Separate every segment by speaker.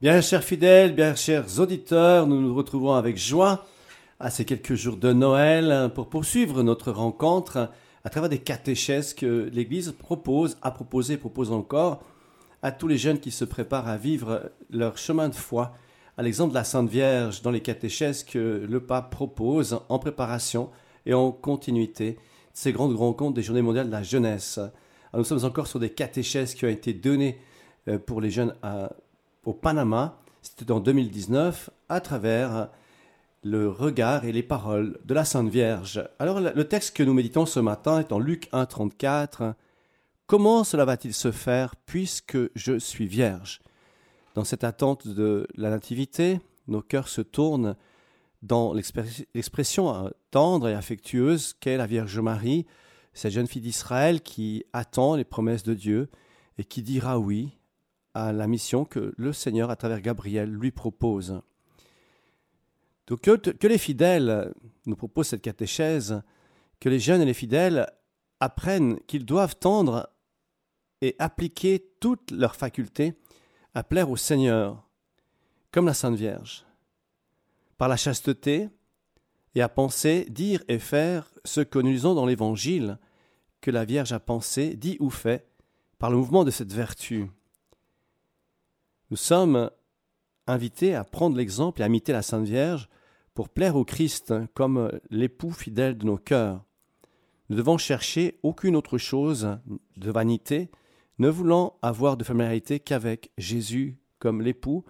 Speaker 1: Bien, chers fidèles, bien, chers auditeurs, nous nous retrouvons avec joie à ces quelques jours de Noël pour poursuivre notre rencontre à travers des catéchèses que l'Église propose, a proposé, propose encore à tous les jeunes qui se préparent à vivre leur chemin de foi, à l'exemple de la Sainte Vierge dans les catéchèses que le pape propose en préparation et en continuité de ces grandes rencontres des Journées mondiales de la jeunesse. nous sommes encore sur des catéchèses qui ont été données euh, pour les jeunes à au Panama, c'était en 2019, à travers le regard et les paroles de la Sainte Vierge. Alors le texte que nous méditons ce matin est en Luc 1.34. Comment cela va-t-il se faire puisque je suis vierge? Dans cette attente de la nativité, nos cœurs se tournent dans l'expression tendre et affectueuse qu'est la Vierge Marie, cette jeune fille d'Israël qui attend les promesses de Dieu et qui dira oui à la mission que le Seigneur, à travers Gabriel, lui propose. Donc que, les fidèles nous proposent cette catéchèse, que les jeunes et les fidèles apprennent qu'ils doivent tendre et appliquer toutes leurs facultés à plaire au Seigneur, comme la Sainte Vierge, par la chasteté et à penser, dire et faire ce que nous lisons dans l'Évangile, que la Vierge a pensé, dit ou fait, par le mouvement de cette vertu. Nous sommes invités à prendre l'exemple et à imiter la Sainte Vierge pour plaire au Christ comme l'époux fidèle de nos cœurs. Nous devons chercher aucune autre chose de vanité, ne voulant avoir de familiarité qu'avec Jésus comme l'époux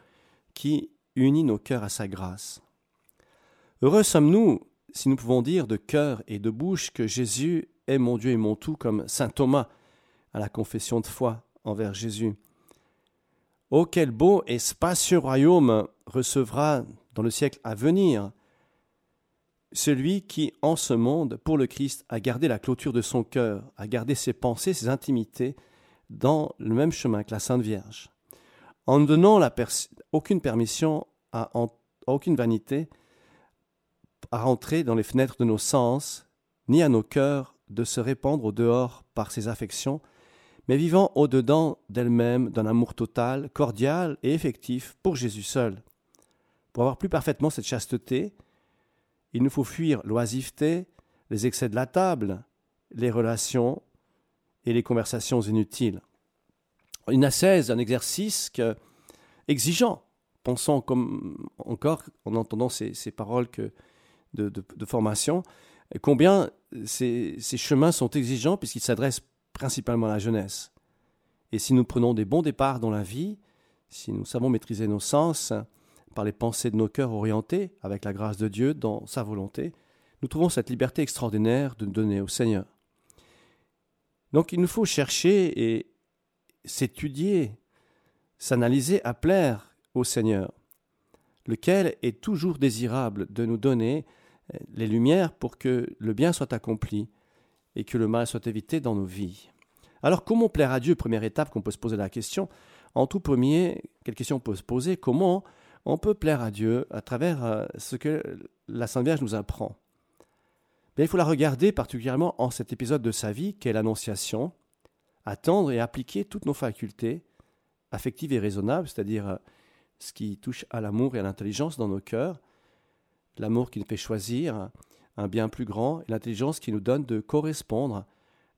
Speaker 1: qui unit nos cœurs à sa grâce. Heureux sommes-nous si nous pouvons dire de cœur et de bouche que Jésus est mon Dieu et mon tout, comme saint Thomas à la confession de foi envers Jésus. Oh, quel beau et spacieux royaume recevra dans le siècle à venir celui qui, en ce monde, pour le Christ, a gardé la clôture de son cœur, a gardé ses pensées, ses intimités, dans le même chemin que la Sainte Vierge, en ne donnant aucune permission à, aucune vanité à rentrer dans les fenêtres de nos sens, ni à nos cœurs de se répandre au dehors par ses affections, mais vivant au-dedans d'elle-même d'un amour total, cordial et effectif pour Jésus seul. Pour avoir plus parfaitement cette chasteté, il nous faut fuir l'oisiveté, les excès de la table, les relations et les conversations inutiles. Une ascèse, un exercice que, exigeant. Pensons comme encore en entendant ces, paroles de, formation, combien ces, ces chemins sont exigeants puisqu'ils s'adressent principalement la jeunesse. Et si nous prenons des bons départs dans la vie, si nous savons maîtriser nos sens par les pensées de nos cœurs orientés avec la grâce de Dieu dans sa volonté, nous trouvons cette liberté extraordinaire de donner au Seigneur. Donc il nous faut chercher et s'étudier, s'analyser à plaire au Seigneur, lequel est toujours désirable de nous donner les lumières pour que le bien soit accompli et que le mal soit évité dans nos vies. Alors comment plaire à Dieu? Première étape qu'on peut se poser la question. En tout premier, quelle question on peut se poser? Comment on peut plaire à Dieu à travers euh, ce que la Sainte Vierge nous apprend? Il faut la regarder particulièrement en cet épisode de sa vie qu'est l'Annonciation, attendre et appliquer toutes nos facultés affectives et raisonnables, c'est-à-dire euh, ce qui touche à l'amour et à l'intelligence dans nos cœurs, l'amour qui nous fait choisir, un bien plus grand l'intelligence qui nous donne de correspondre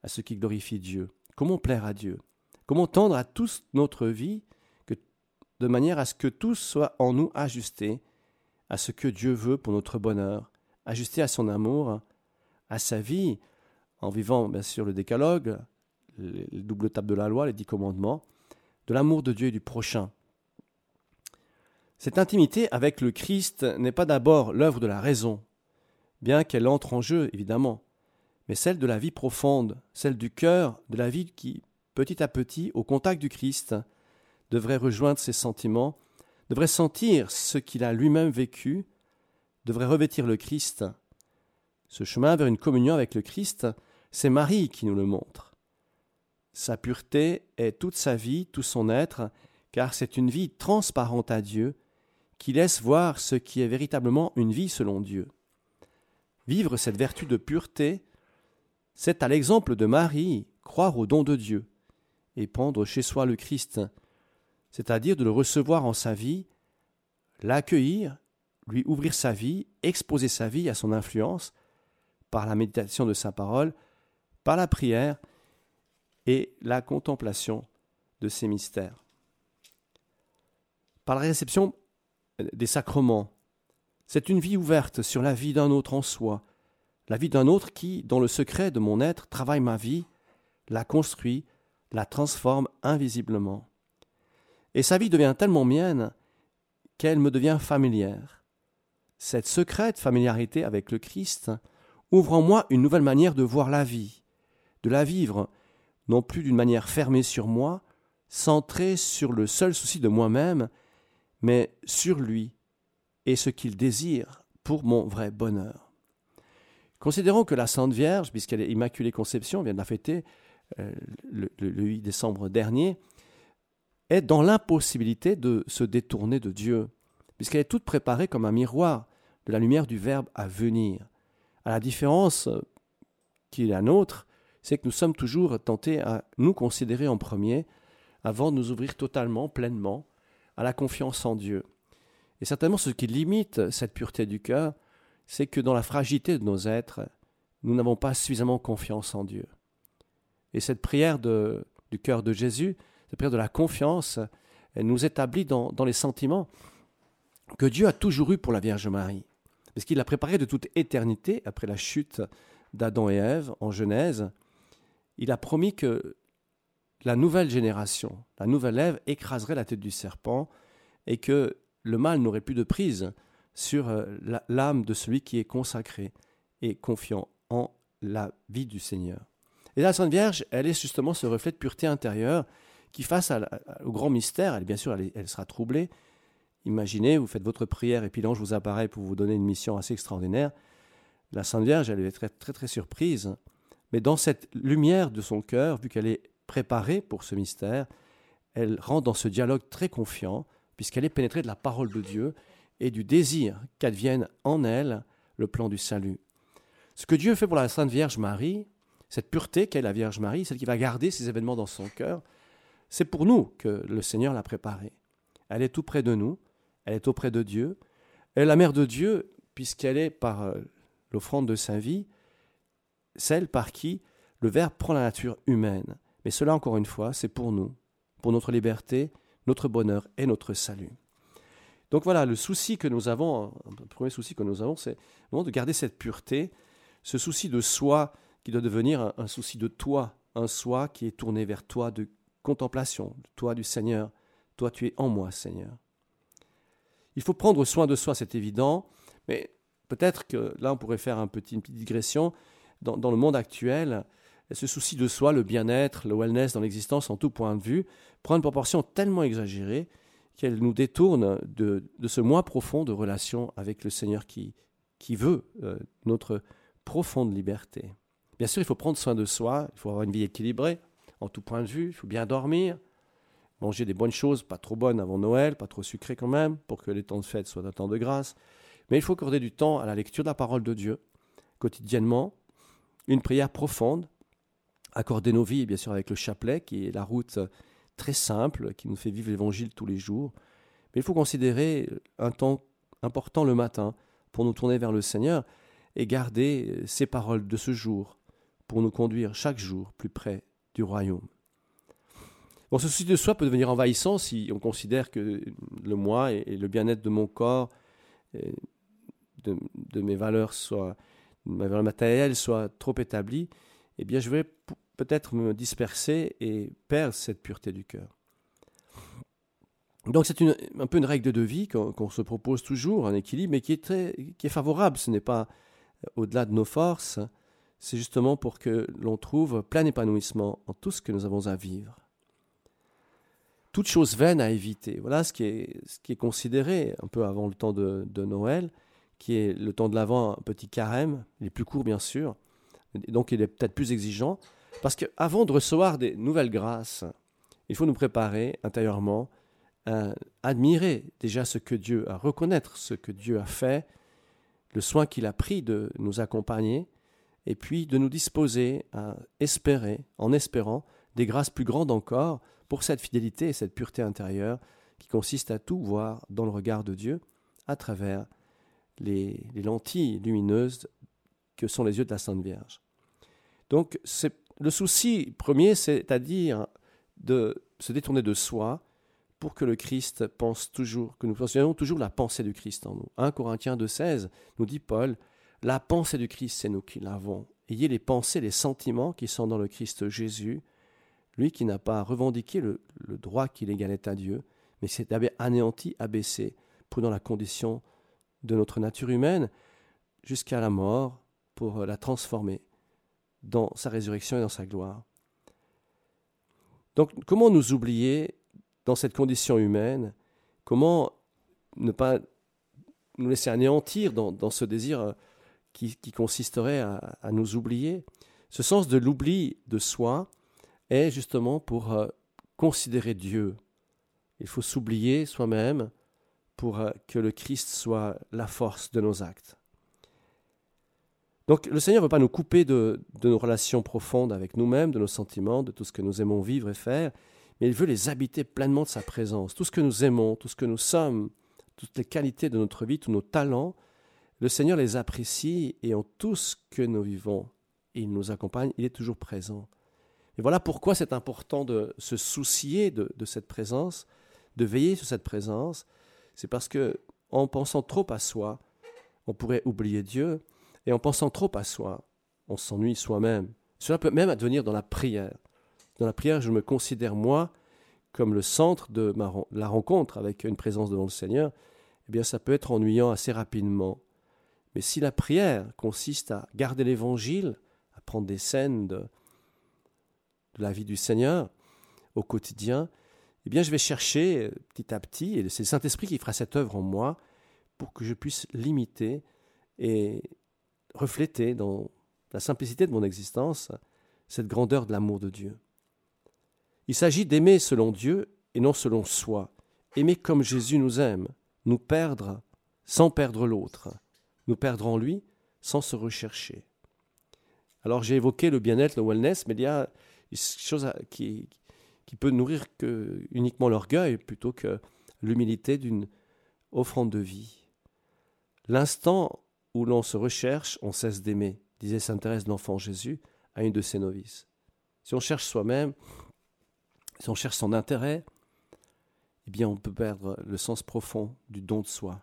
Speaker 1: à ce qui glorifie Dieu. Comment plaire à Dieu? Comment tendre à toute notre vie de manière à ce que tout soit en nous ajusté à ce que Dieu veut pour notre bonheur, ajusté à son amour, à sa vie, en vivant bien sûr le décalogue, le double table de la loi, les dix commandements, de l'amour de Dieu et du prochain. Cette intimité avec le Christ n'est pas d'abord l'œuvre de la raison, bien qu'elle entre en jeu, évidemment, mais celle de la vie profonde, celle du cœur, de la vie qui, petit à petit, au contact du Christ, devrait rejoindre ses sentiments, devrait sentir ce qu'il a lui-même vécu, devrait revêtir le Christ. Ce chemin vers une communion avec le Christ, c'est Marie qui nous le montre. Sa pureté est toute sa vie, tout son être, car c'est une vie transparente à Dieu, qui laisse voir ce qui est véritablement une vie selon Dieu. Vivre cette vertu de pureté, c'est à l'exemple de Marie croire au don de Dieu et prendre chez soi le Christ, c'est-à-dire de le recevoir en sa vie, l'accueillir, lui ouvrir sa vie, exposer sa vie à son influence par la méditation de sa parole, par la prière et la contemplation de ses mystères. Par la réception des sacrements, c'est une vie ouverte sur la vie d'un autre en soi, la vie d'un autre qui, dans le secret de mon être, travaille ma vie, la construit, la transforme invisiblement. Et sa vie devient tellement mienne qu'elle me devient familière. Cette secrète familiarité avec le Christ ouvre en moi une nouvelle manière de voir la vie, de la vivre, non plus d'une manière fermée sur moi, centrée sur le seul souci de moi-même, mais sur lui et ce qu'il désire pour mon vrai bonheur. Considérons que la Sainte Vierge, puisqu'elle est Immaculée Conception, vient de la fêter euh, le, 8 décembre dernier, est dans l'impossibilité de se détourner de Dieu, puisqu'elle est toute préparée comme un miroir de la lumière du Verbe à venir. À la différence qui est la nôtre, c'est que nous sommes toujours tentés à nous considérer en premier avant de nous ouvrir totalement, pleinement à la confiance en Dieu. Et certainement ce qui limite cette pureté du cœur, c'est que dans la fragilité de nos êtres, nous n'avons pas suffisamment confiance en Dieu. Et cette prière du cœur de Jésus, cette prière de la confiance, elle nous établit dans, dans les sentiments que Dieu a toujours eu pour la Vierge Marie. Parce qu'il l'a préparée de toute éternité après la chute d'Adam et Ève en Genèse. Il a promis que la nouvelle génération, la nouvelle Ève, écraserait la tête du serpent et que le mal n'aurait plus de prise sur euh, l'âme de celui qui est consacré et confiant en la vie du Seigneur. Et la Sainte Vierge, elle est justement ce reflet de pureté intérieure qui, face au grand mystère, elle, bien sûr, elle, sera troublée. Imaginez, vous faites votre prière et puis l'ange vous apparaît pour vous donner une mission assez extraordinaire. La Sainte Vierge, elle est très, très, très surprise. Mais dans cette lumière de son cœur, vu qu'elle est préparée pour ce mystère, elle rentre dans ce dialogue très confiant, puisqu'elle est pénétrée de la parole de Dieu et du désir qu'advienne en elle le plan du salut. Ce que Dieu fait pour la Sainte Vierge Marie, cette pureté qu'est la Vierge Marie, celle qui va garder ces événements dans son cœur, c'est pour nous que le Seigneur l'a préparée. Elle est tout près de nous, elle est auprès de Dieu, elle est la mère de Dieu, puisqu'elle est par euh, l'offrande de sa vie, celle par qui le Verbe prend la nature humaine. Mais cela, encore une fois, c'est pour nous, pour notre liberté, notre bonheur et notre salut. Donc voilà, le souci que nous avons, le premier souci que nous avons, c'est de garder cette pureté, ce souci de soi qui doit devenir un, souci de toi, un soi qui est tourné vers toi de contemplation, toi du Seigneur. Toi, tu es en moi, Seigneur. Il faut prendre soin de soi, c'est évident, mais peut-être que là, on pourrait faire un petit, une petite digression. Dans, le monde actuel, ce souci de soi, le bien-être, le wellness dans l'existence en tout point de vue, prend une proportion tellement exagérée qu'elle nous détourne de, ce moi profond de relation avec le Seigneur qui, qui veut euh, notre profonde liberté. Bien sûr, il faut prendre soin de soi, il faut avoir une vie équilibrée en tout point de vue, il faut bien dormir, manger des bonnes choses, pas trop bonnes avant Noël, pas trop sucrées quand même, pour que les temps de fête soient un temps de grâce. Mais il faut accorder du temps à la lecture de la parole de Dieu, quotidiennement, une prière profonde, accorder nos vies, bien sûr, avec le chapelet, qui est la route très simple, qui nous fait vivre l'évangile tous les jours. Mais il faut considérer un temps important le matin pour nous tourner vers le Seigneur et garder ces paroles de ce jour, pour nous conduire chaque jour plus près du royaume. Bon, ce souci de soi peut devenir envahissant si on considère que le moi et, le bien-être de mon corps, de, mes valeurs, soit, ma valeur matérielle soit trop établie. Eh bien, je vais peut-être me disperser et perdre cette pureté du cœur. Donc c'est un peu une règle de vie qu'on se propose toujours, un équilibre, mais qui est, très, qui est favorable. Ce n'est pas au-delà de nos forces, c'est justement pour que l'on trouve plein épanouissement en tout ce que nous avons à vivre. Toute chose vaine à éviter. Voilà ce qui est, ce qui est considéré un peu avant le temps de, Noël, qui est le temps de l'Avent, un petit carême. Il est plus court, bien sûr, donc il est peut-être plus exigeant. Parce qu'avant de recevoir des nouvelles grâces, il faut nous préparer intérieurement à admirer déjà ce que Dieu, à reconnaître ce que Dieu a fait, le soin qu'il a pris de nous accompagner, et puis de nous disposer à espérer, en espérant, des grâces plus grandes encore pour cette fidélité et cette pureté intérieure qui consiste à tout voir dans le regard de Dieu à travers les, lentilles lumineuses que sont les yeux de la Sainte Vierge. Donc le souci premier, c'est-à-dire de se détourner de soi pour que le Christ pense toujours, que nous pensions toujours la pensée du Christ en nous. 1 Corinthiens 2,16 nous dit Paul, la pensée du Christ, c'est nous qui l'avons. Ayez les pensées, les sentiments qui sont dans le Christ Jésus, lui qui n'a pas revendiqué le, droit qu'il égalait à Dieu, mais s'est anéanti, abaissé, prenant la condition de notre nature humaine jusqu'à la mort pour la transformer dans sa résurrection et dans sa gloire. Donc comment nous oublier dans cette condition humaine? Comment ne pas nous laisser anéantir dans, ce désir euh, qui, consisterait à, nous oublier? Ce sens de l'oubli de soi est justement pour euh, considérer Dieu. Il faut s'oublier soi-même pour euh, que le Christ soit la force de nos actes. Donc le Seigneur ne veut pas nous couper de, nos relations profondes avec nous-mêmes, de nos sentiments, de tout ce que nous aimons vivre et faire, mais il veut les habiter pleinement de sa présence. Tout ce que nous aimons, tout ce que nous sommes, toutes les qualités de notre vie, tous nos talents, le Seigneur les apprécie et en tout ce que nous vivons, il nous accompagne, il est toujours présent. Et voilà pourquoi c'est important de se soucier de cette présence, de veiller sur cette présence, c'est parce que en pensant trop à soi, on pourrait oublier Dieu, et en pensant trop à soi, on s'ennuie soi-même. Cela peut même advenir dans la prière. Dans la prière, je me considère moi comme le centre de la rencontre avec une présence devant le Seigneur. Eh bien, ça peut être ennuyant assez rapidement. Mais si la prière consiste à garder l'Évangile, à prendre des scènes de, de la vie du Seigneur au quotidien, eh bien, je vais chercher euh, petit à petit, et c'est le Saint-Esprit qui fera cette œuvre en moi, pour que je puisse l'imiter et refléter dans la simplicité de mon existence cette grandeur de l'amour de Dieu. Il s'agit d'aimer selon Dieu et non selon soi, aimer comme Jésus nous aime, nous perdre sans perdre l'autre, nous perdre en lui sans se rechercher. Alors j'ai évoqué le bien-être, le wellness, mais il y a une chose qui, peut nourrir que uniquement l'orgueil plutôt que l'humilité d'une offrande de vie. L'instant où l'on se recherche, on cesse d'aimer, disait sainte Thérèse d'Enfant Jésus à une de ses novices. Si on cherche soi-même, si on cherche son intérêt, eh bien on peut perdre le sens profond du don de soi.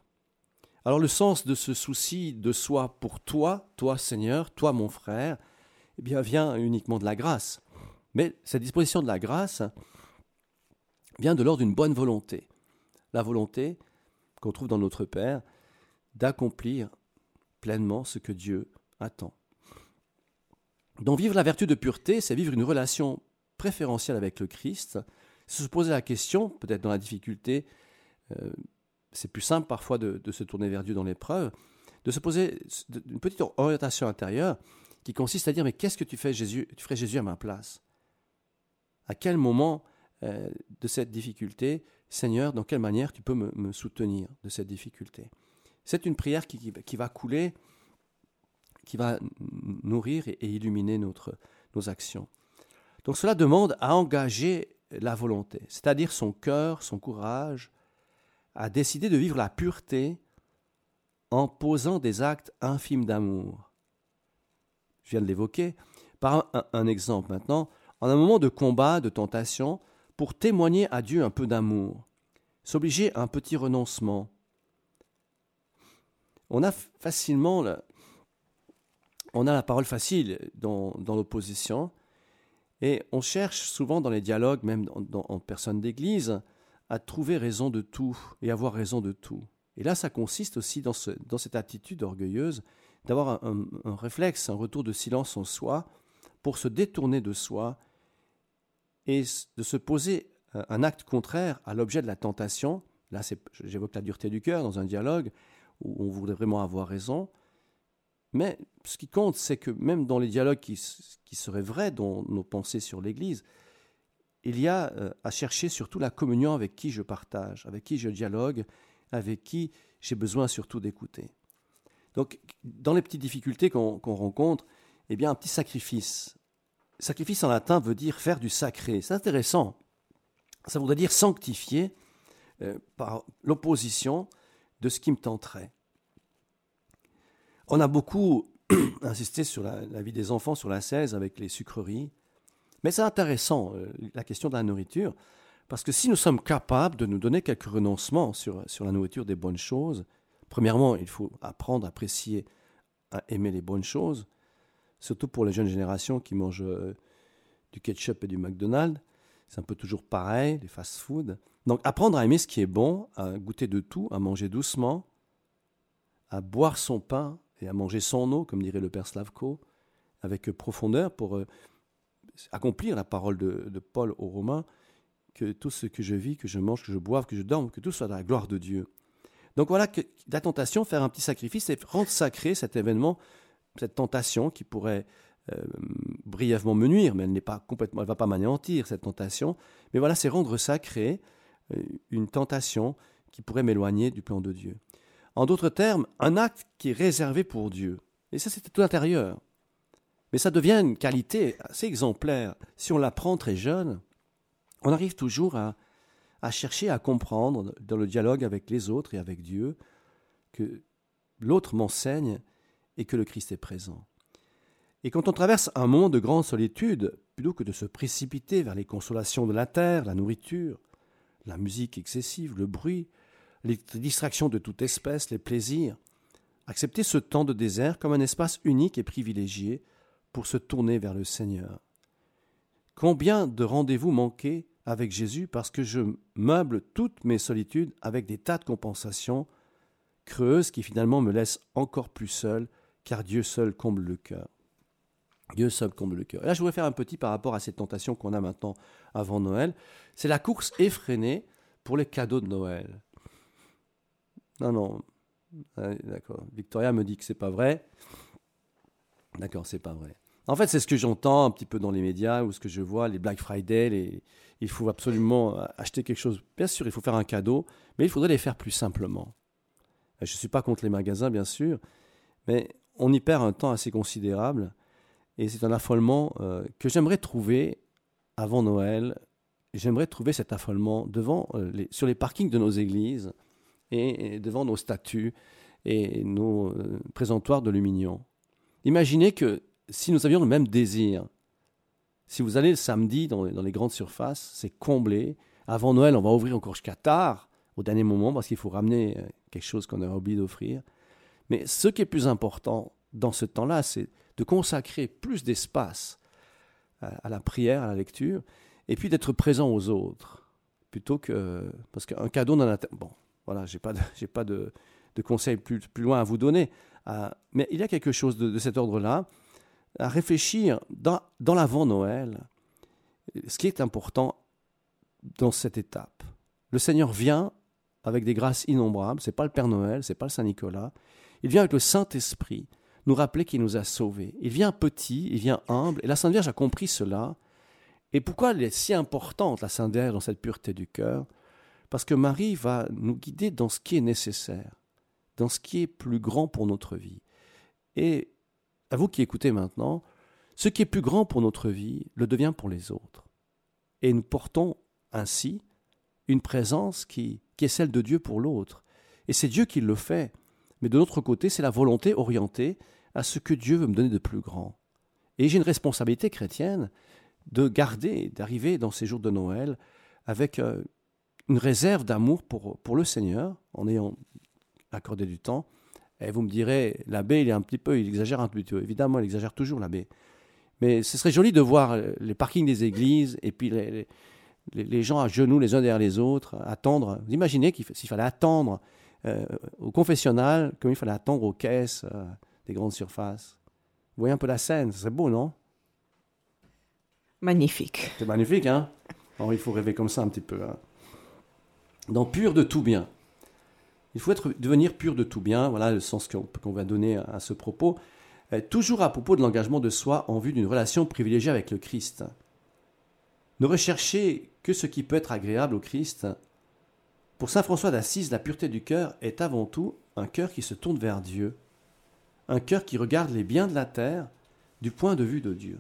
Speaker 1: Alors le sens de ce souci de soi pour toi, toi Seigneur, toi mon frère, eh bien vient uniquement de la grâce. Mais cette disposition de la grâce vient de l'ordre d'une bonne volonté. La volonté qu'on trouve dans notre Père d'accomplir pleinement ce que Dieu attend. Donc vivre la vertu de pureté, c'est vivre une relation préférentielle avec le Christ. Se poser la question, peut-être dans la difficulté, euh, c'est plus simple parfois de, se tourner vers Dieu dans l'épreuve, de se poser une petite orientation intérieure qui consiste à dire mais qu'est-ce que tu fais Jésus Tu ferais Jésus à ma place? À quel moment euh, de cette difficulté, Seigneur, dans quelle manière tu peux me, soutenir de cette difficulté? C'est une prière qui, va couler, qui va nourrir et, illuminer notre, nos actions. Donc cela demande à engager la volonté, c'est-à-dire son cœur, son courage, à décider de vivre la pureté en posant des actes infimes d'amour. Je viens de l'évoquer. Par un exemple maintenant, en un moment de combat, de tentation, pour témoigner à Dieu un peu d'amour, s'obliger à un petit renoncement. On a facilement, on a la parole facile dans, l'opposition, et on cherche souvent dans les dialogues, même en personne d'église, à trouver raison de tout et avoir raison de tout. Et là, ça consiste aussi dans, cette attitude orgueilleuse d'avoir un, réflexe, un retour de silence en soi, pour se détourner de soi et de se poser un acte contraire à l'objet de la tentation. Là, j'évoque la dureté du cœur dans un dialogue où on voudrait vraiment avoir raison. Mais ce qui compte, c'est que même dans les dialogues qui, qui seraient vrais dans nos pensées sur l'Église, il y a euh, à chercher surtout la communion avec qui je partage, avec qui je dialogue, avec qui j'ai besoin surtout d'écouter. Donc, dans les petites difficultés qu'on rencontre, eh bien, un petit sacrifice, Sacrifice en latin veut dire faire du sacré. C'est intéressant. Ça voudrait dire sanctifier euh, par l'opposition de ce qui me tenterait. On a beaucoup insisté sur la, vie des enfants, sur la 16 avec les sucreries. Mais c'est intéressant, euh, la question de la nourriture, parce que si nous sommes capables de nous donner quelques renoncements sur, sur la nourriture des bonnes choses, premièrement, il faut apprendre à apprécier, à aimer les bonnes choses, surtout pour les jeunes générations qui mangent euh, du ketchup et du McDonald's. C'est un peu toujours pareil, les fast-food. Donc apprendre à aimer ce qui est bon, à goûter de tout, à manger doucement, à boire son pain et à manger son eau, comme dirait le père Slavko, avec profondeur pour euh, accomplir la parole de, Paul aux Romains, que tout ce que je vis, que je mange, que je boive, que je dorme, que tout soit dans la gloire de Dieu. Donc voilà que la tentation, faire un petit sacrifice, c'est rendre sacré cet événement, cette tentation qui pourrait euh, brièvement me nuire, mais elle n'est pas complètement, elle va pas m'anéantir cette tentation. Mais voilà, c'est rendre sacré euh, une tentation qui pourrait m'éloigner du plan de Dieu. En d'autres termes, un acte qui est réservé pour Dieu. Et ça, c'était tout intérieur. Mais ça devient une qualité assez exemplaire. Si on l'apprend très jeune, on arrive toujours à, à chercher à comprendre dans le dialogue avec les autres et avec Dieu que l'autre m'enseigne et que le Christ est présent. Et quand on traverse un moment de grande solitude, plutôt que de se précipiter vers les consolations de la terre, la nourriture, la musique excessive, le bruit, les distractions de toute espèce, les plaisirs. Accepter ce temps de désert comme un espace unique et privilégié pour se tourner vers le Seigneur. Combien de rendez-vous manqués avec Jésus parce que je meuble toutes mes solitudes avec des tas de compensations creuses qui finalement me laissent encore plus seul, car Dieu seul comble le cœur. Dieu seul comble le cœur. là, je voudrais faire un petit par rapport à cette tentation qu'on a maintenant avant Noël. C'est la course effrénée pour les cadeaux de Noël. Non, non. D'accord. Victoria me dit que c'est pas vrai. D'accord, c'est pas vrai. En fait, c'est ce que j'entends un petit peu dans les médias ou ce que je vois, les Black Friday, il faut absolument acheter quelque chose. Bien sûr, il faut faire un cadeau, mais il faudrait les faire plus simplement. Je ne suis pas contre les magasins, bien sûr, mais on y perd un temps assez considérable et c'est un affolement euh, que j'aimerais trouver avant Noël. J'aimerais trouver cet affolement devant, euh, sur les parkings de nos églises et, devant nos statues et nos euh, présentoirs de lumignon. Imaginez que si nous avions le même désir, si vous allez le samedi dans, les grandes surfaces, c'est comblé. Avant Noël, on va ouvrir encore jusqu'à tard, au dernier moment, parce qu'il faut ramener quelque chose qu'on aurait oublié d'offrir. Mais ce qui est plus important dans ce temps-là, c'est de consacrer plus d'espace à la prière, à la lecture, et puis d'être présent aux autres, plutôt que... Parce qu'un cadeau dans la... Bon, voilà, je n'ai pas, de, pas de, conseils plus, plus, loin à vous donner. Euh, mais il y a quelque chose de, cet ordre-là, à réfléchir dans, dans l'avant-Noël, ce qui est important dans cette étape. Le Seigneur vient avec des grâces innombrables, ce n'est pas le Père Noël, ce n'est pas le Saint Nicolas, il vient avec le Saint-Esprit nous rappeler qu'il nous a sauvés. Il vient petit, il vient humble, et la Sainte Vierge a compris cela. Et pourquoi elle est si importante, la Sainte Vierge, dans cette pureté du cœur? Parce que Marie va nous guider dans ce qui est nécessaire, dans ce qui est plus grand pour notre vie. Et à vous qui écoutez maintenant, ce qui est plus grand pour notre vie le devient pour les autres. Et nous portons ainsi une présence qui, qui est celle de Dieu pour l'autre. Et c'est Dieu qui le fait. Mais de l'autre côté, c'est la volonté orientée à ce que Dieu veut me donner de plus grand. Et j'ai une responsabilité chrétienne de garder, d'arriver dans ces jours de Noël avec euh, une réserve d'amour pour, pour le Seigneur, en ayant accordé du temps. Et vous me direz, l'abbé, il est un petit peu, il exagère un petit peu. Évidemment, il exagère toujours, l'abbé. Mais ce serait joli de voir les parkings des églises et puis les, les, gens à genoux les uns derrière les autres, attendre. Vous imaginez s'il fallait attendre euh, au confessionnal comme il fallait attendre aux caisses euh, des grandes surfaces. Vous voyez un peu la scène, c'est beau, non?
Speaker 2: Magnifique.
Speaker 1: C'est magnifique, hein? Il faut rêver comme ça un petit peu. Hein dans pur de tout bien. Il faut être, devenir pur de tout bien, voilà le sens qu'on va donner à ce propos, euh, toujours à propos de l'engagement de soi en vue d'une relation privilégiée avec le Christ. Ne recherchez que ce qui peut être agréable au Christ. Pour Saint François d'Assise, la pureté du cœur est avant tout un cœur qui se tourne vers Dieu, un cœur qui regarde les biens de la terre du point de vue de Dieu.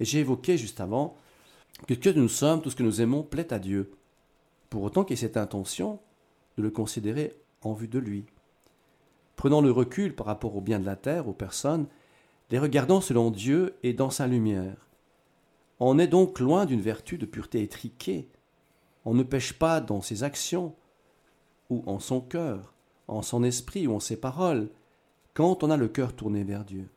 Speaker 1: Et j'ai évoqué juste avant
Speaker 3: que ce que nous sommes, tout ce que nous aimons, plaît à Dieu, pour autant qu'il y ait cette intention de le considérer en vue de lui. Prenant le recul par rapport au bien de la terre, aux personnes, les regardant selon Dieu et dans sa lumière. On est donc loin d'une vertu de pureté étriquée. On ne pêche pas dans ses actions, ou en son cœur, en son esprit ou en ses paroles, quand on a le cœur tourné vers Dieu.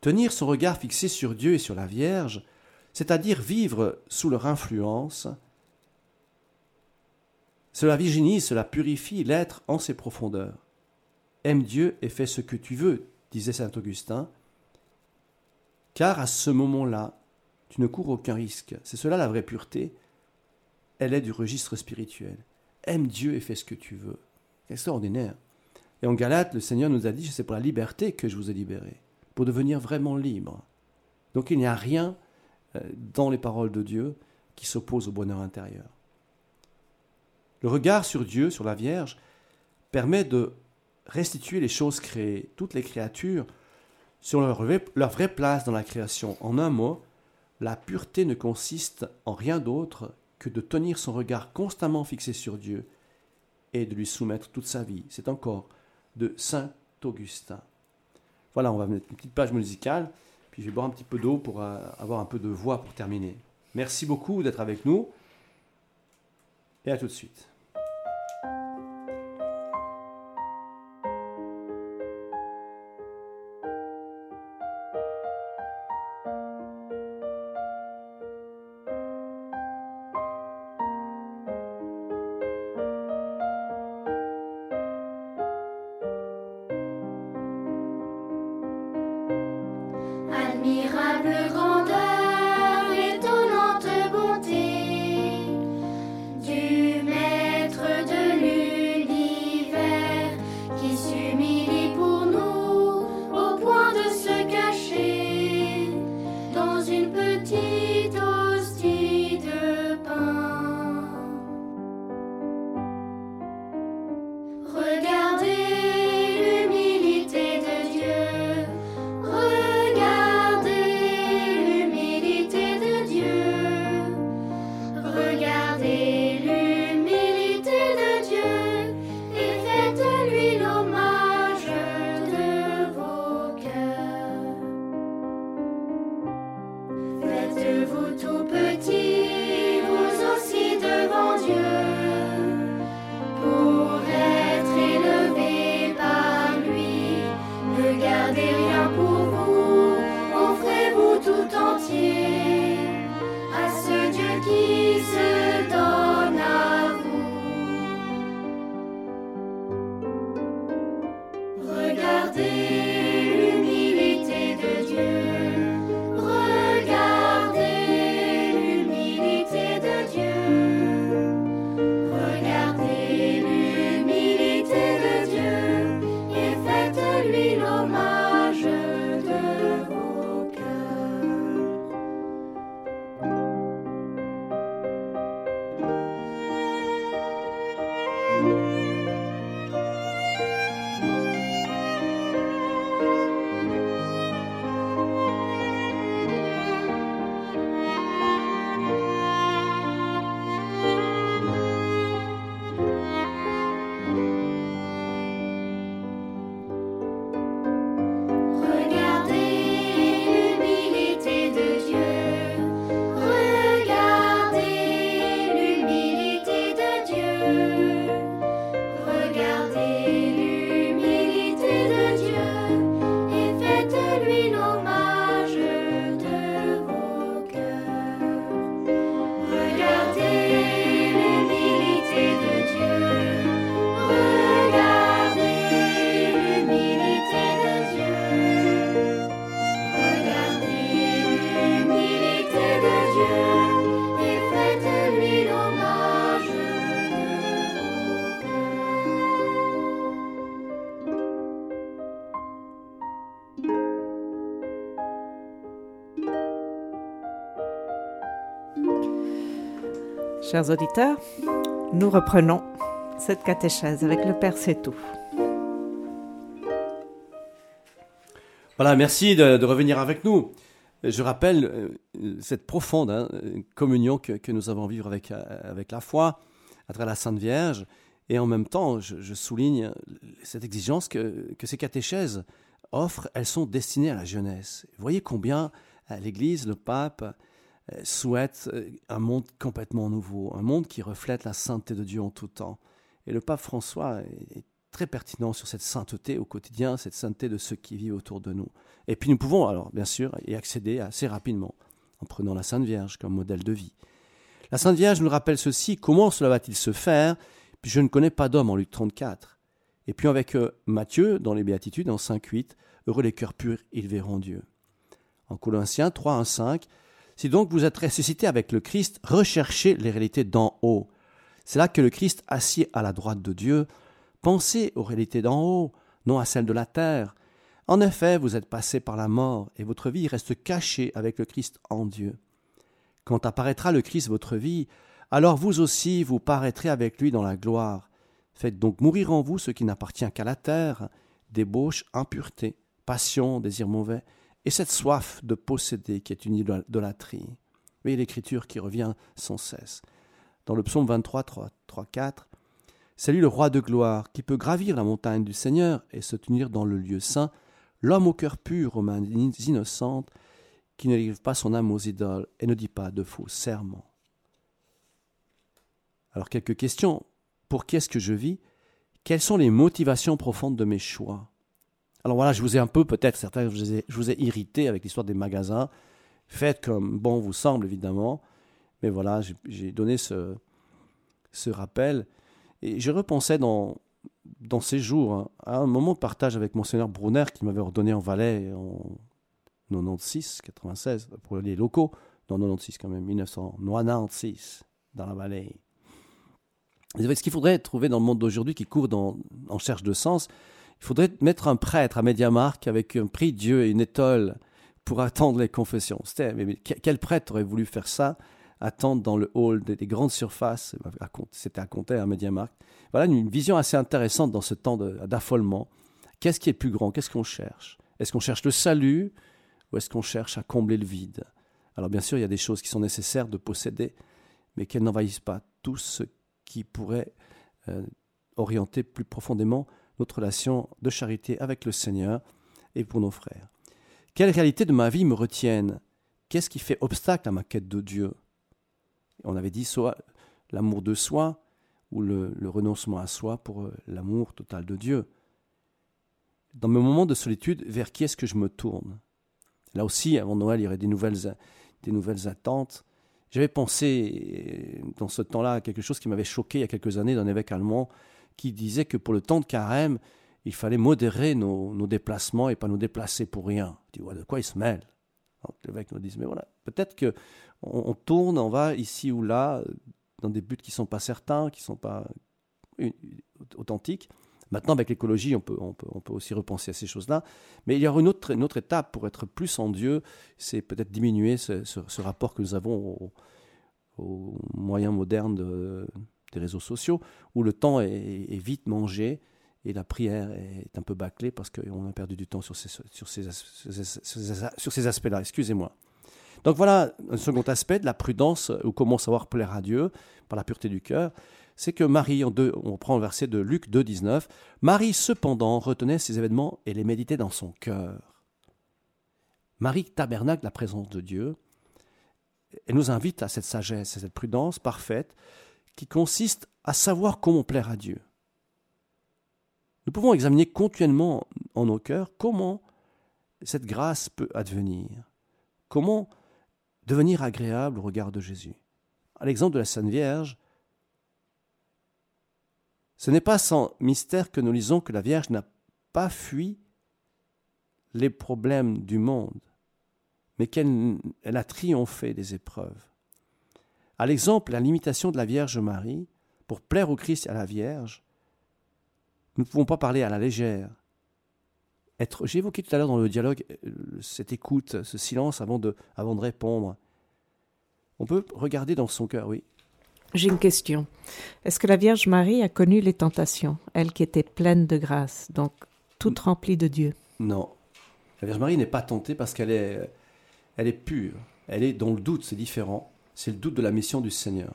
Speaker 3: Tenir son regard fixé sur Dieu et sur la Vierge, c'est-à-dire vivre sous leur influence, cela virginise, cela purifie l'être en ses profondeurs. Aime Dieu et fais ce que tu veux, disait saint Augustin, car à ce moment-là, tu ne cours aucun risque. C'est cela la vraie pureté. Elle est du registre spirituel. Aime Dieu et fais ce que tu veux. Extraordinaire. Et en Galate, le Seigneur nous a dit, c'est pour la liberté que je vous ai libéré, pour devenir vraiment libre. Donc il n'y a rien euh, dans les paroles de Dieu qui s'oppose au bonheur intérieur. Le regard sur Dieu, sur la Vierge, permet de restituer les choses créées, toutes les créatures, sur leur, leur vraie place dans la création. En un mot, la pureté ne consiste en rien d'autre que de tenir son regard constamment fixé sur Dieu et de lui soumettre toute sa vie. C'est encore de Saint Augustin. Voilà, on va mettre une petite page musicale, puis je vais boire un petit peu d'eau pour euh, avoir un peu de voix pour terminer. Merci beaucoup d'être avec nous et à tout de suite.
Speaker 2: Chers auditeurs, nous reprenons cette catéchèse avec le Père tout.
Speaker 3: Voilà, merci de, revenir avec nous.
Speaker 1: Je rappelle euh, cette profonde hein, communion que, nous avons à vivre avec, euh, avec la foi, à travers la Sainte Vierge, et en même temps, je, souligne cette exigence que, ces catéchèses offrent, elles sont destinées à la jeunesse. Voyez combien l'Église, le pape, souhaite un monde complètement nouveau, un monde qui reflète la sainteté de Dieu en tout temps. Et le pape François est très pertinent sur cette sainteté au quotidien, cette sainteté de ceux qui vivent autour de nous. Et puis nous pouvons alors, bien sûr, y accéder assez rapidement en prenant la Sainte Vierge comme modèle de vie. La Sainte Vierge nous rappelle ceci, comment cela va-t-il se faire? Je ne connais pas d'homme en Luc 34. Et puis avec euh, Matthieu, dans les Béatitudes, en 5.8, Heureux les cœurs purs, ils verront Dieu. En Colossiens 3, 5, si donc vous êtes ressuscité avec le Christ, recherchez les réalités d'en haut. C'est là que le Christ, assis à la droite de Dieu, Pensez aux réalités d'en haut, non à celles de la terre. En effet, vous êtes passé par la mort, et votre vie reste cachée avec le Christ en Dieu. Quand apparaîtra le Christ votre vie, alors vous aussi vous paraîtrez avec lui dans la gloire. Faites donc mourir en vous ce qui n'appartient qu'à la terre, débauche, impureté, passion, désir mauvais, et cette soif de posséder qui est une idolâtrie. Voyez l'écriture qui revient sans cesse. Dans le psaume 23, 3, 3 4, c'est lui le roi de gloire, qui peut gravir la montagne du Seigneur et se tenir dans le lieu saint, l'homme au cœur pur, aux mains innocentes, qui ne livre pas son âme aux idoles et ne dit pas de faux serments. Alors quelques questions. Pour qui est-ce que je vis? Quelles sont les motivations profondes de mes choix? Alors voilà, je vous ai un peu, peut-être certains, je vous ai, irrité avec l'histoire des magasins. Faites comme bon vous semble, évidemment. Mais voilà, j'ai donné ce, rappel. Et je repensais dans, dans ces jours hein, à un moment de partage avec Monseigneur Brunner qui m'avait ordonné en Valais en 96, 96, pour les locaux, dans 96 quand même, 1996, dans la Valais. Ce qu'il faudrait trouver dans le monde d'aujourd'hui qui court en cherche de sens, il faudrait mettre un prêtre à Mediamark avec un prix Dieu et une étoile pour attendre les confessions. Mais quel prêtre aurait voulu faire ça attendre dans le hall des, grandes surfaces? C'était à compter à MediaMarkt. Voilà une vision assez intéressante dans ce temps d'affolement. Qu'est-ce qui est plus grand? Qu'est-ce qu'on cherche? Est-ce qu'on cherche le salut ou est-ce qu'on cherche à combler le vide? Alors bien sûr, il y a des choses qui sont nécessaires de posséder, mais qu'elles n'envahissent pas tout ce qui pourrait euh, orienter plus profondément notre relation de charité avec le Seigneur et pour nos frères. Quelles réalités de ma vie me retiennent? Qu'est-ce qui fait obstacle à ma quête de Dieu? On avait dit soit l'amour de soi ou le, renoncement à soi pour euh, l'amour total de Dieu. Dans mes moments de solitude, vers qui est-ce que je me tourne? Là aussi, avant Noël, il y aurait des nouvelles, des nouvelles attentes. J'avais pensé euh, dans ce temps-là à quelque chose qui m'avait choqué il y a quelques années d'un évêque allemand qui disait que pour le temps de carême, il fallait modérer nos, déplacements et pas nous déplacer pour rien. Tu vois, de quoi il se mêle L'évêque nous dit, mais voilà, peut-être que on, tourne, on va ici ou là, dans des buts qui ne sont pas certains, qui ne sont pas authentiques. Maintenant, avec l'écologie, on peut, aussi repenser à ces choses-là. Mais il y aura une autre, étape pour être plus en Dieu, c'est peut-être diminuer ce, rapport que nous avons aux, moyens modernes des réseaux sociaux, où le temps est, vite mangé et la prière est un peu bâclée parce qu'on a perdu du temps sur ces, sur ces, sur ces aspects-là. Excusez-moi. Donc voilà un second aspect de la prudence, ou comment savoir plaire à Dieu par la pureté du cœur, c'est que Marie, on prend le verset de Luc 2, 19, Marie cependant retenait ces événements et les méditait dans son cœur. Marie tabernacle la présence de Dieu. Elle nous invite à cette sagesse, à cette prudence parfaite qui consiste à savoir comment plaire à Dieu. Nous pouvons examiner continuellement en nos cœurs comment cette grâce peut advenir, comment devenir agréable au regard de Jésus. À l'exemple de la Sainte Vierge, ce n'est pas sans mystère que nous lisons que la Vierge n'a pas fui les problèmes du monde, mais qu'elle a triomphé des épreuves. À l'exemple, la limitation de la Vierge Marie, pour plaire au Christ et à la Vierge, nous ne pouvons pas parler à la légère. Être, j'ai évoqué tout à l'heure dans le dialogue euh, cette écoute, ce silence avant de, avant de répondre. On peut regarder dans son cœur, oui.
Speaker 2: J'ai une question. Est-ce que la Vierge Marie a connu les tentations, elle qui était pleine de grâce, donc toute remplie de Dieu?
Speaker 1: Non. La Vierge Marie n'est pas tentée parce qu'elle est, elle est pure. Elle est dans le doute, c'est différent. C'est le doute de la mission du Seigneur.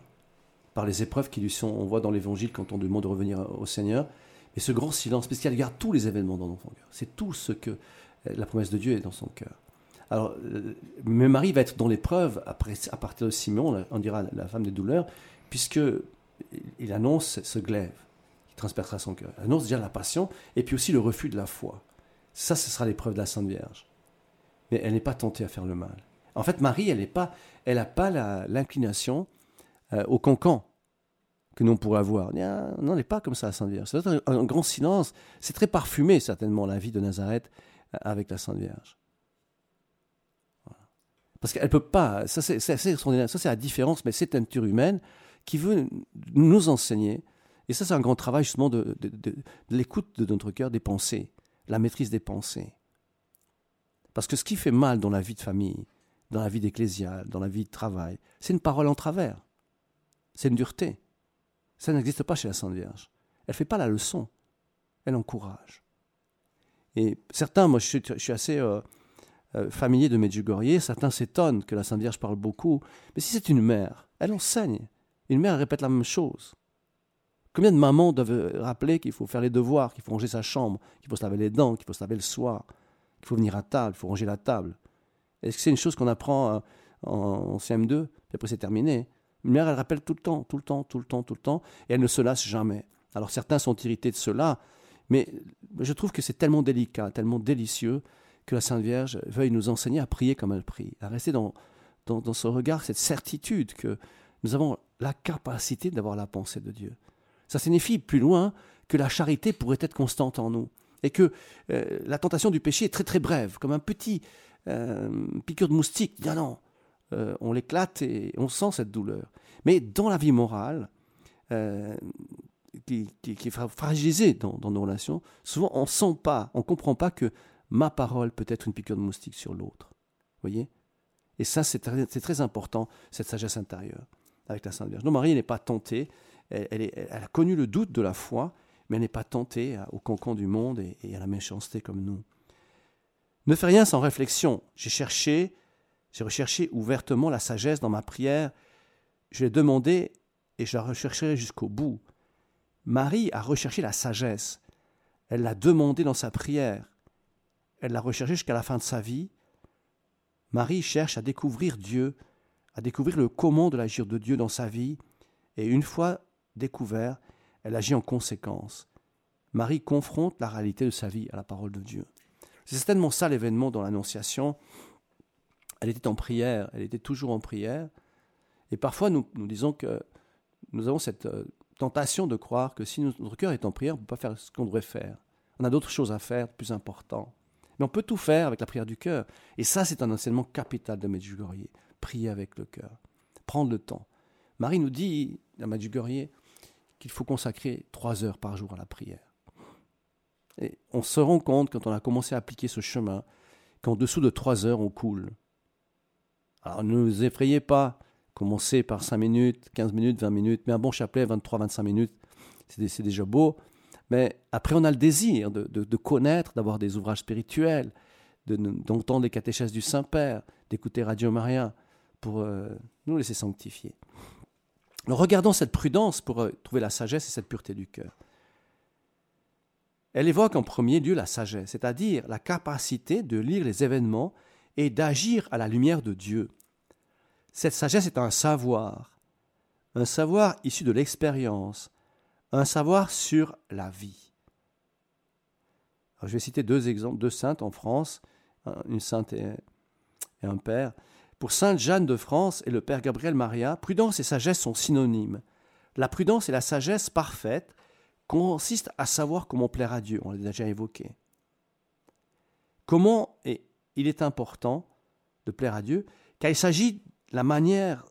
Speaker 1: Par les épreuves qui lui sont, on voit dans l'évangile quand on demande de revenir au Seigneur. Et ce grand silence, parce qu'elle garde tous les événements dans son cœur. C'est tout ce que la promesse de Dieu est dans son cœur. Alors, euh, mais Marie va être dans l'épreuve à partir de Simon, on dira la femme des douleurs, puisque il annonce ce glaive qui transpercera son cœur. Il annonce déjà la passion et puis aussi le refus de la foi. Ça, ce sera l'épreuve de la Sainte Vierge. Mais elle n'est pas tentée à faire le mal. En fait, Marie, elle n'a pas, elle pas l'inclination euh, au cancan que nous pourrait avoir. Non, n'est pas comme ça, la Sainte Vierge. C'est un, grand silence. C'est très parfumé, certainement, la vie de Nazareth euh, avec la Sainte Vierge. Parce qu'elle ne peut pas, ça c'est la différence, mais c'est une nature humaine qui veut nous enseigner, et ça c'est un grand travail justement de l'écoute de notre cœur, des pensées, la maîtrise des pensées. Parce que ce qui fait mal dans la vie de famille, dans la vie d'ecclésiale, dans la vie de travail, c'est une parole en travers, c'est une dureté. Ça n'existe pas chez la Sainte Vierge. Elle ne fait pas la leçon, elle encourage. Et certains, moi je suis, assez... Euh, euh, familier de Medjugorje, certains s'étonnent que la Sainte Vierge parle beaucoup. Mais si c'est une mère, elle enseigne. Une mère répète la même chose. Combien de mamans doivent rappeler qu'il faut faire les devoirs, qu'il faut ranger sa chambre, qu'il faut se laver les dents, qu'il faut se laver le soir, qu'il faut venir à table, qu'il faut ranger la table? Est-ce que c'est une chose qu'on apprend euh, en, CM2 et après c'est terminé Une mère, elle rappelle tout le temps, tout le temps, tout le temps, tout le temps, et elle ne se lasse jamais. Alors certains sont irrités de cela, mais je trouve que c'est tellement délicat, tellement délicieux que la Sainte Vierge veuille nous enseigner à prier comme elle prie, à rester dans, dans, ce regard, cette certitude que nous avons la capacité d'avoir la pensée de Dieu. Ça signifie plus loin que la charité pourrait être constante en nous et que euh, la tentation du péché est très très brève, comme un petit euh, piqûre de moustique. Non, euh, on l'éclate et on sent cette douleur. Mais dans la vie morale, qui, qui, est fragilisée dans, nos relations, souvent on sent pas, on comprend pas que ma parole peut être une piqûre de moustique sur l'autre. voyez? Et ça, c'est très, important, cette sagesse intérieure avec la Sainte Vierge. Non, Marie n'est pas tentée, elle, a connu le doute de la foi, mais elle n'est pas tentée au concon du monde et, à la méchanceté comme nous. Ne fais rien sans réflexion. J'ai cherché, j'ai recherché ouvertement la sagesse dans ma prière. Je l'ai demandé et je la rechercherai jusqu'au bout. Marie a recherché la sagesse. Elle l'a demandé dans sa prière elle l'a recherché jusqu'à la fin de sa vie. Marie cherche à découvrir Dieu, à découvrir le comment de l'agir de Dieu dans sa vie, et une fois découvert, elle agit en conséquence. Marie confronte la réalité de sa vie à la parole de Dieu. C'est certainement ça l'événement dans l'Annonciation. Elle était en prière, elle était toujours en prière. Et parfois, nous, disons que nous avons cette euh, tentation de croire que si notre cœur est en prière, on ne peut pas faire ce qu'on devrait faire. On a d'autres choses à faire, plus importantes. Mais on peut tout faire avec la prière du cœur. Et ça, c'est un enseignement capital de Medjugorje. Prier avec le cœur. Prendre le temps. Marie nous dit, à qu'il faut consacrer trois heures par jour à la prière. Et on se rend compte, quand on a commencé à appliquer ce chemin, qu'en dessous de trois heures, on coule. Alors ne vous effrayez pas. Commencez par 5 minutes, 15 minutes, 20 minutes, mais un bon chapelet, 23-25 minutes, c'est déjà beau. Mais après, on a le désir de, connaître, d'avoir des ouvrages spirituels, d'entendre les catéchèses du Saint-Père, d'écouter Radio Maria, pour euh, nous laisser sanctifier. regardons cette prudence pour euh, trouver la sagesse et cette pureté du cœur. Elle évoque en premier lieu la sagesse, c'est-à-dire la capacité de lire les événements et d'agir à la lumière de Dieu. Cette sagesse est un savoir, un savoir issu de l'expérience, un savoir sur la vie. je vais citer deux exemples, deux saintes en France, une sainte et, un père. Pour Sainte Jeanne de France et le père Gabriel Maria, prudence et sagesse sont synonymes. La prudence et la sagesse parfaite consistent à savoir comment plaire à Dieu, on l'a déjà évoqué. Comment, et il est important de plaire à Dieu, car il s'agit de la manière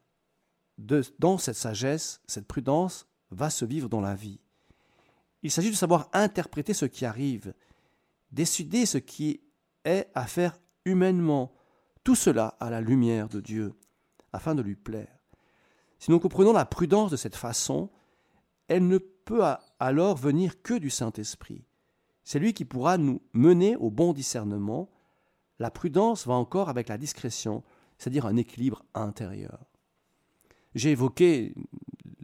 Speaker 1: de, dans cette sagesse, cette prudence, va se vivre dans la vie. Il s'agit de savoir interpréter ce qui arrive, décider ce qui est à faire humainement, tout cela à la lumière de Dieu, afin de lui plaire. Si nous comprenons la prudence de cette façon, elle ne peut alors venir que du Saint-Esprit. C'est lui qui pourra nous mener au bon discernement. La prudence va encore avec la discrétion, c'est-à-dire un équilibre intérieur. J'ai évoqué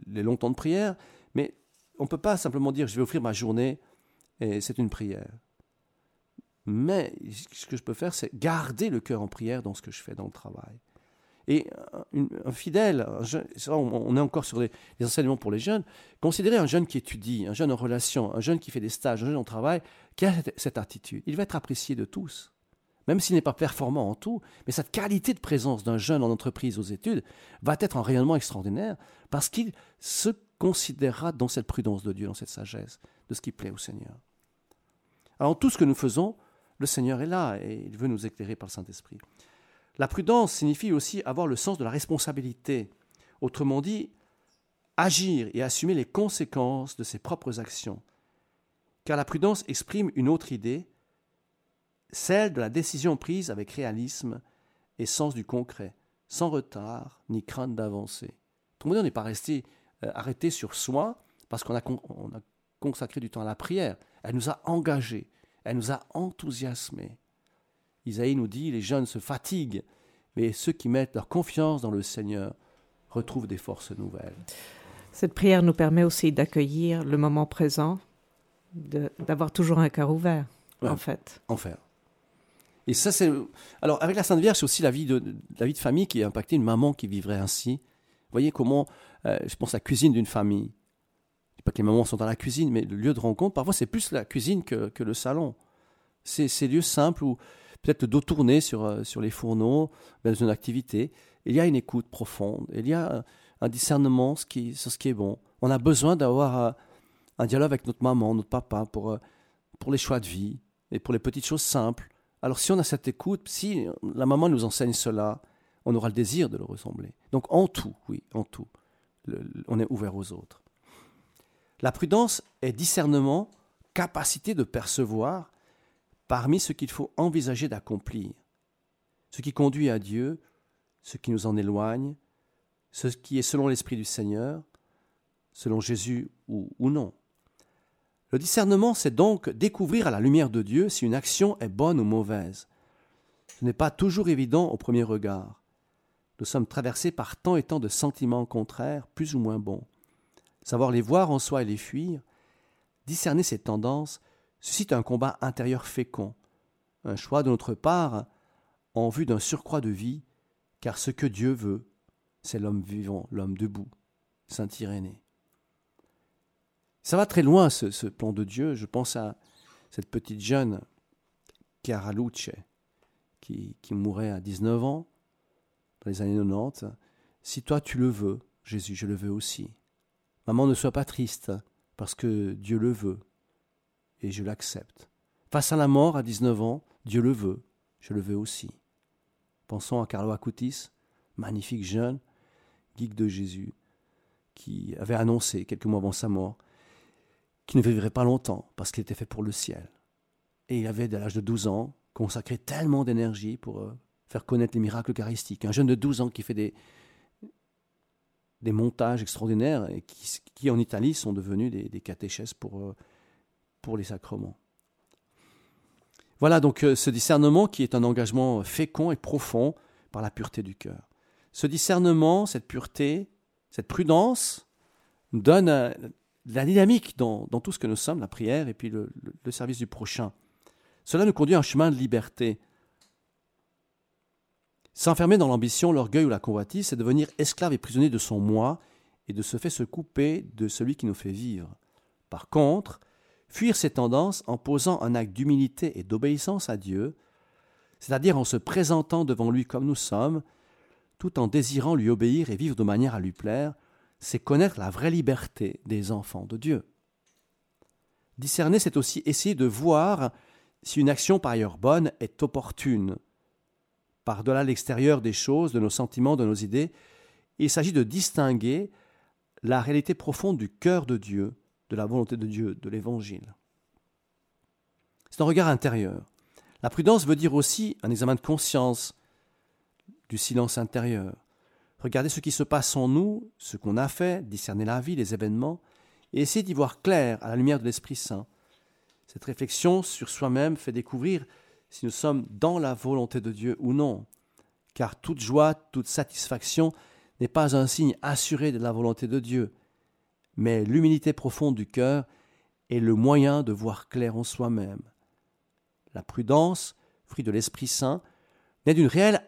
Speaker 1: les longs temps de prière, mais on ne peut pas simplement dire je vais offrir ma journée et c'est une prière. Mais ce que je peux faire, c'est garder le cœur en prière dans ce que je fais dans le travail. Et un, fidèle, on, est encore sur les, enseignements pour les jeunes, considérez un jeune qui étudie, un jeune en relation, un jeune qui fait des stages, un jeune en travail, qui a cette attitude? Il va être apprécié de tous, même s'il n'est pas performant en tout, mais cette qualité de présence d'un jeune en entreprise aux études va être un rayonnement extraordinaire parce qu'il se considérera dans cette prudence de Dieu, dans cette sagesse, de ce qui plaît au Seigneur. Alors tout ce que nous faisons, le Seigneur est là et il veut nous éclairer par le Saint-Esprit. La prudence signifie aussi avoir le sens de la responsabilité. Autrement dit, agir et assumer les conséquences de ses propres actions. Car la prudence exprime une autre idée, celle de la décision prise avec réalisme et sens du concret, sans retard ni crainte d'avancer. Tout le monde n'est pas resté euh, arrêté sur soi parce qu'on a, a consacré du temps à la prière. Elle nous a engagés, elle nous a enthousiasmés. Isaïe nous dit, les jeunes se fatiguent, mais ceux qui mettent leur confiance dans le Seigneur retrouvent des forces nouvelles.
Speaker 2: Cette prière nous permet aussi d'accueillir le moment présent, d'avoir toujours un cœur ouvert, en fait.
Speaker 1: En fait. Et ça, c'est. Alors, avec la Sainte Vierge, c'est aussi la vie, de, la vie de famille qui est impactée, une maman qui vivrait ainsi. Vous voyez comment, euh, je pense, la cuisine d'une famille. Je dis pas que les mamans sont dans la cuisine, mais le lieu de rencontre, parfois, c'est plus la cuisine que, que le salon. C'est ces lieux simples où peut-être le dos tourné sur, euh, sur les fourneaux, dans une activité. Il y a une écoute profonde, il y a un discernement ce qui, sur ce qui est bon. On a besoin d'avoir euh, un dialogue avec notre maman, notre papa, pour, euh, pour les choix de vie et pour les petites choses simples. Alors si on a cette écoute, si la maman nous enseigne cela, on aura le désir de le ressembler. Donc en tout, oui, en tout, on est ouvert aux autres. La prudence est discernement, capacité de percevoir parmi ce qu'il faut envisager d'accomplir, ce qui conduit à Dieu, ce qui nous en éloigne, ce qui est selon l'Esprit du Seigneur, selon Jésus ou, non. Le discernement, c'est donc découvrir à la lumière de Dieu si une action est bonne ou mauvaise. Ce n'est pas toujours évident au premier regard. Nous sommes traversés par tant et tant de sentiments contraires, plus ou moins bons. Savoir les voir en soi et les fuir, discerner ces tendances, suscite un combat intérieur fécond, un choix de notre part en vue d'un surcroît de vie, car ce que Dieu veut, c'est l'homme vivant, l'homme debout, Saint Irénée. Ça va très loin, ce, plan de Dieu. Je pense à cette petite jeune, Chiara Luce, qui, qui mourait à 19 ans, dans les années 90. Si toi tu le veux, Jésus, je le veux aussi. Maman, ne sois pas triste, parce que Dieu le veut et je l'accepte. Face à la mort à 19 ans, Dieu le veut, je le veux aussi. Pensons à Carlo Acutis, magnifique jeune, geek de Jésus, qui avait annoncé quelques mois avant sa mort qu'il ne vivrait pas longtemps parce qu'il était fait pour le ciel. Et il avait, dès l'âge de 12 ans, consacré tellement d'énergie pour euh, faire connaître les miracles eucharistiques. Un jeune de 12 ans qui fait des, des montages extraordinaires et qui, en Italie sont devenus des, des catéchèses pour euh, pour les sacrements. Voilà donc euh, ce discernement qui est un engagement fécond et profond par la pureté du cœur. Ce discernement, cette pureté, cette prudence donne euh, la dynamique dans, tout ce que nous sommes, la prière et puis le, le service du prochain. Cela nous conduit à un chemin de liberté. S'enfermer dans l'ambition, l'orgueil ou la convoitise, c'est devenir esclave et prisonnier de son moi et de ce fait se couper de celui qui nous fait vivre. Par contre, Fuir ces tendances en posant un acte d'humilité et d'obéissance à Dieu, c'est-à-dire en se présentant devant lui comme nous sommes, tout en désirant lui obéir et vivre de manière à lui plaire, c'est connaître la vraie liberté des enfants de Dieu. Discerner, c'est aussi essayer de voir si une action par ailleurs bonne est opportune. Par-delà l'extérieur des choses, de nos sentiments, de nos idées, il s'agit de distinguer la réalité profonde du cœur de Dieu, de la volonté de Dieu, de l'Évangile. C'est un regard intérieur. La prudence veut dire aussi un examen de conscience, du silence intérieur. Regarder ce qui se passe en nous, ce qu'on a fait, discerner la vie, les événements, et essayer d'y voir clair à la lumière de l'Esprit Saint. Cette réflexion sur soi-même fait découvrir si nous sommes dans la volonté de Dieu ou non, car toute joie, toute satisfaction n'est pas un signe assuré de la volonté de Dieu, mais l'humilité profonde du cœur est le moyen de voir clair en soi-même. La prudence, fruit de l'Esprit Saint, naît d'une réelle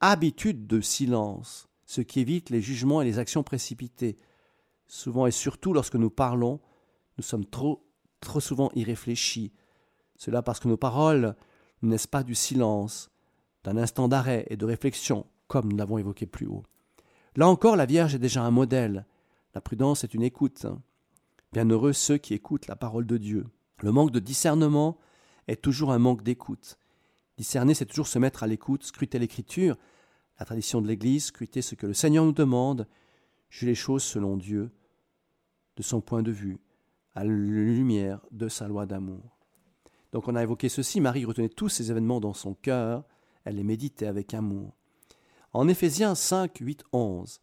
Speaker 1: habitude de silence, ce qui évite les jugements et les actions précipitées. Souvent et surtout lorsque nous parlons, nous sommes trop, trop souvent irréfléchis. Cela parce que nos paroles ne naissent pas du silence, d'un instant d'arrêt et de réflexion, comme nous l'avons évoqué plus haut. Là encore, la Vierge est déjà un modèle. La prudence est une écoute. Bienheureux ceux qui écoutent la parole de Dieu. Le manque de discernement est toujours un manque d'écoute. Discerner, c'est toujours se mettre à l'écoute, scruter l'écriture, la tradition de l'Église, scruter ce que le Seigneur nous demande, juger les choses selon Dieu, de son point de vue, à la lumière de sa loi d'amour. Donc on a évoqué ceci, Marie retenait tous ces événements dans son cœur, elle les méditait avec amour. En Éphésiens 5, 8, 11,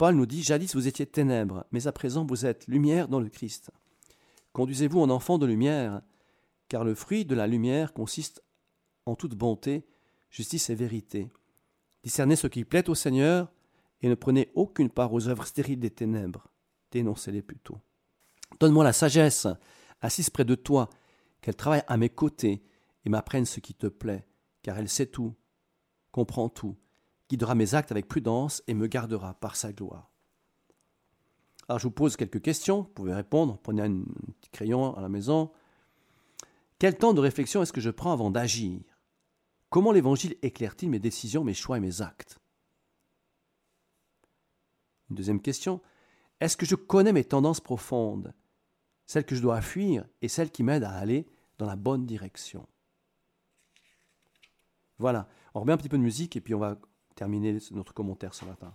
Speaker 1: Paul nous dit Jadis vous étiez ténèbres, mais à présent vous êtes lumière dans le Christ. Conduisez-vous en enfant de lumière, car le fruit de la lumière consiste en toute bonté, justice et vérité. Discernez ce qui plaît au Seigneur et ne prenez aucune part aux œuvres stériles des ténèbres. Dénoncez-les plutôt. Donne-moi la sagesse, assise près de toi, qu'elle travaille à mes côtés et m'apprenne ce qui te plaît, car elle sait tout, comprend tout, guidera mes actes avec prudence et me gardera par sa gloire. Alors je vous pose quelques questions, vous pouvez répondre, prenez un petit crayon à la maison. Quel temps de réflexion est-ce que je prends avant d'agir? Comment l'Évangile éclaire-t-il mes décisions, mes choix et mes actes? Une deuxième question, est-ce que je connais mes tendances profondes, celles que je dois fuir et celles qui m'aident à aller dans la bonne direction? Voilà, on remet un petit peu de musique et puis on va terminer notre commentaire ce matin.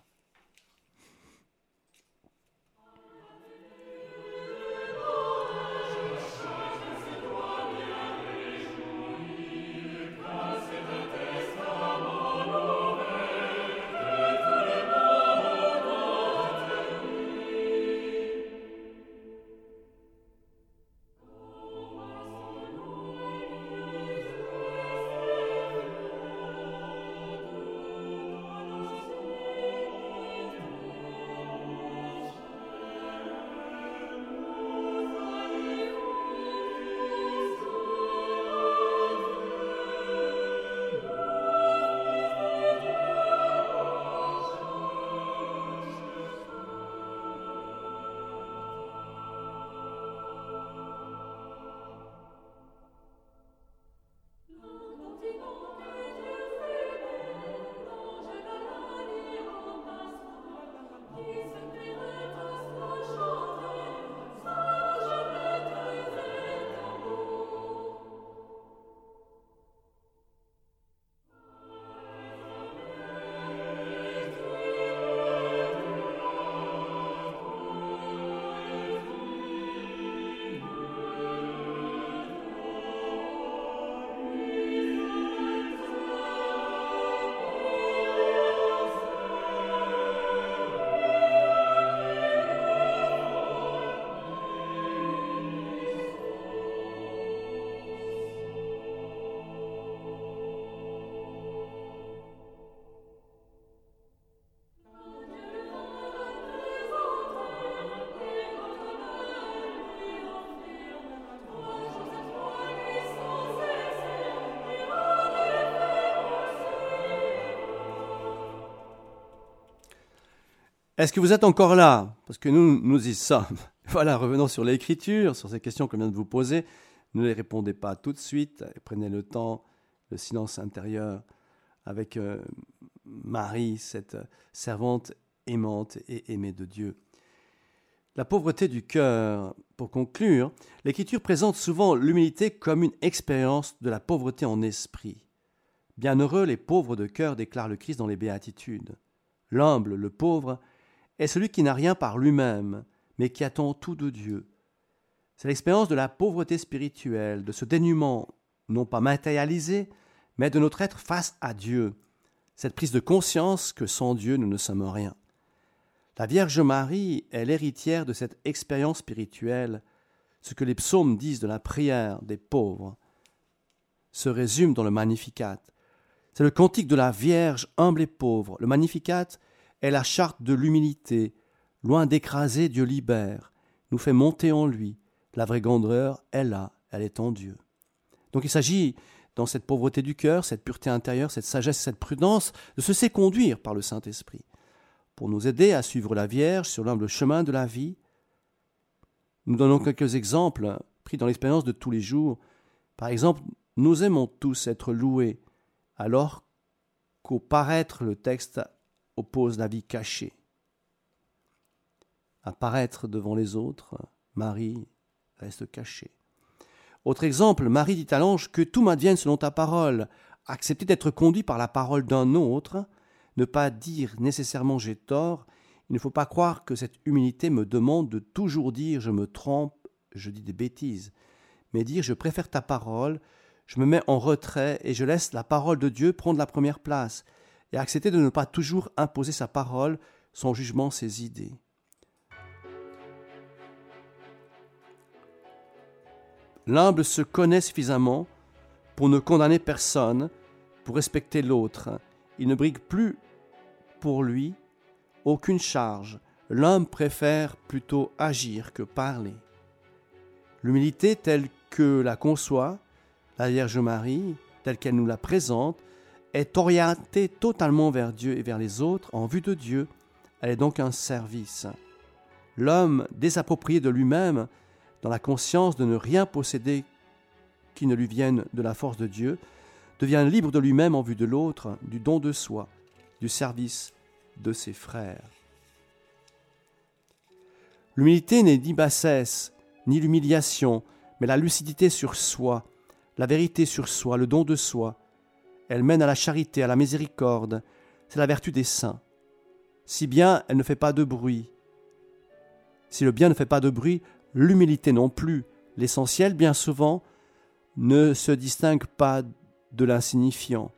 Speaker 1: Est-ce que vous êtes encore là? Parce que nous, nous y sommes. Voilà, revenons sur l'écriture, sur ces questions que je viens de vous poser. Ne les répondez pas tout de suite. Prenez le temps, le silence intérieur avec euh, Marie, cette servante aimante et aimée de Dieu. La pauvreté du cœur. Pour conclure, l'Écriture présente souvent l'humilité comme une expérience de la pauvreté en esprit. Bienheureux les pauvres de cœur, déclare le Christ dans les Béatitudes. L'humble, le pauvre, est celui qui n'a rien par lui-même, mais qui attend tout de Dieu. C'est l'expérience de la pauvreté spirituelle, de ce dénuement, non pas matérialisé, mais de notre être face à Dieu, cette prise de conscience que sans Dieu nous ne sommes rien. La Vierge Marie est l'héritière de cette expérience spirituelle. Ce que les psaumes disent de la prière des pauvres se résume dans le Magnificat. C'est le cantique de la Vierge humble et pauvre. Le Magnificat est la charte de l'humilité. Loin d'écraser, Dieu libère, nous fait monter en lui. La vraie grandeur est là, elle est en Dieu. Donc il s'agit, dans cette pauvreté du cœur, cette pureté intérieure, cette sagesse, cette prudence, de se laisser conduire par le Saint-Esprit, pour nous aider à suivre la Vierge sur l'humble chemin de la vie. Nous donnons quelques exemples pris dans l'expérience de tous les jours. Par exemple, nous aimons tous être loués, alors qu'au paraître le texte oppose la vie cachée. Apparaître devant les autres, Marie reste cachée. Autre exemple, Marie dit à l'ange que tout m'advienne selon ta parole. Accepter d'être conduit par la parole d'un autre, ne pas dire nécessairement j'ai tort, il ne faut pas croire que cette humilité me demande de toujours dire je me trompe, je dis des bêtises, mais dire je préfère ta parole, je me mets en retrait et je laisse la parole de Dieu prendre la première place, et accepter de ne pas toujours imposer sa parole, son jugement, ses idées. L'humble se connaît suffisamment pour ne condamner personne, pour respecter l'autre. Il ne brigue plus pour lui aucune charge. L'homme préfère plutôt agir que parler. L'humilité telle que la conçoit la Vierge Marie, telle qu'elle nous la présente, est orientée totalement vers Dieu et vers les autres en vue de Dieu. Elle est donc un service. L'homme désapproprié de lui-même, dans la conscience de ne rien posséder qui ne lui vienne de la force de Dieu, devient libre de lui-même en vue de l'autre, du don de soi, du service de ses frères. L'humilité n'est ni bassesse, ni l'humiliation, mais la lucidité sur soi, la vérité sur soi, le don de soi. Elle mène à la charité, à la miséricorde. C'est la vertu des saints. Si bien elle ne fait pas de bruit. Si le bien ne fait pas de bruit, l'humilité non plus. L'essentiel, bien souvent, ne se distingue pas de l'insignifiant.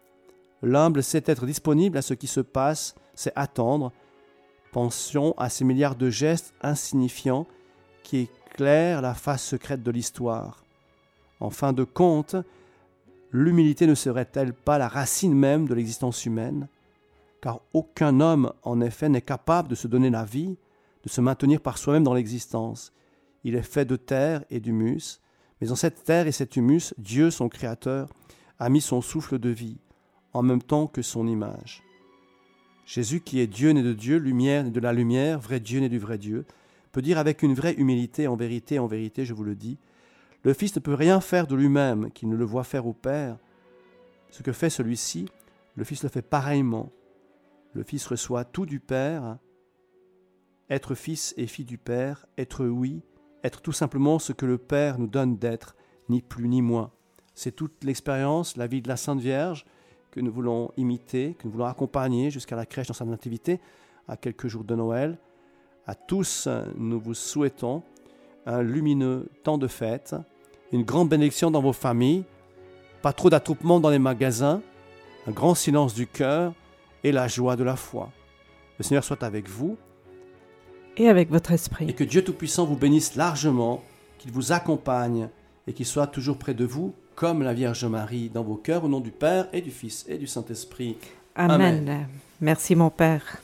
Speaker 1: L'humble sait être disponible à ce qui se passe, c'est attendre. Pensions à ces milliards de gestes insignifiants qui éclairent la face secrète de l'histoire. En fin de compte, l'humilité ne serait-elle pas la racine même de l'existence humaine? Car aucun homme, en effet, n'est capable de se donner la vie, de se maintenir par soi-même dans l'existence. Il est fait de terre et d'humus, mais en cette terre et cet humus, Dieu, son Créateur, a mis son souffle de vie, en même temps que son image. Jésus, qui est Dieu né de Dieu, lumière né de la lumière, vrai Dieu né du vrai Dieu, peut dire avec une vraie humilité, en vérité, en vérité, je vous le dis, le Fils ne peut rien faire de lui-même qu'il ne le voit faire au Père. Ce que fait celui-ci, le Fils le fait pareillement. Le Fils reçoit tout du Père. Être Fils et fille du Père, être oui, être tout simplement ce que le Père nous donne d'être, ni plus ni moins. C'est toute l'expérience, la vie de la Sainte Vierge que nous voulons imiter, que nous voulons accompagner jusqu'à la crèche dans sa nativité, à quelques jours de Noël. À tous, nous vous souhaitons un lumineux temps de fête, une grande bénédiction dans vos familles, pas trop d'attroupement dans les magasins, un grand silence du cœur et la joie de la foi. Le Seigneur soit avec vous.
Speaker 2: Et avec votre esprit.
Speaker 1: Et que Dieu Tout-Puissant vous bénisse largement, qu'il vous accompagne et qu'il soit toujours près de vous, comme la Vierge Marie, dans vos cœurs, au nom du Père et du Fils et du Saint-Esprit.
Speaker 2: Amen. Merci mon Père.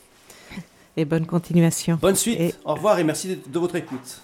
Speaker 2: Et bonne continuation.
Speaker 1: Bonne suite. Au revoir et merci de votre écoute.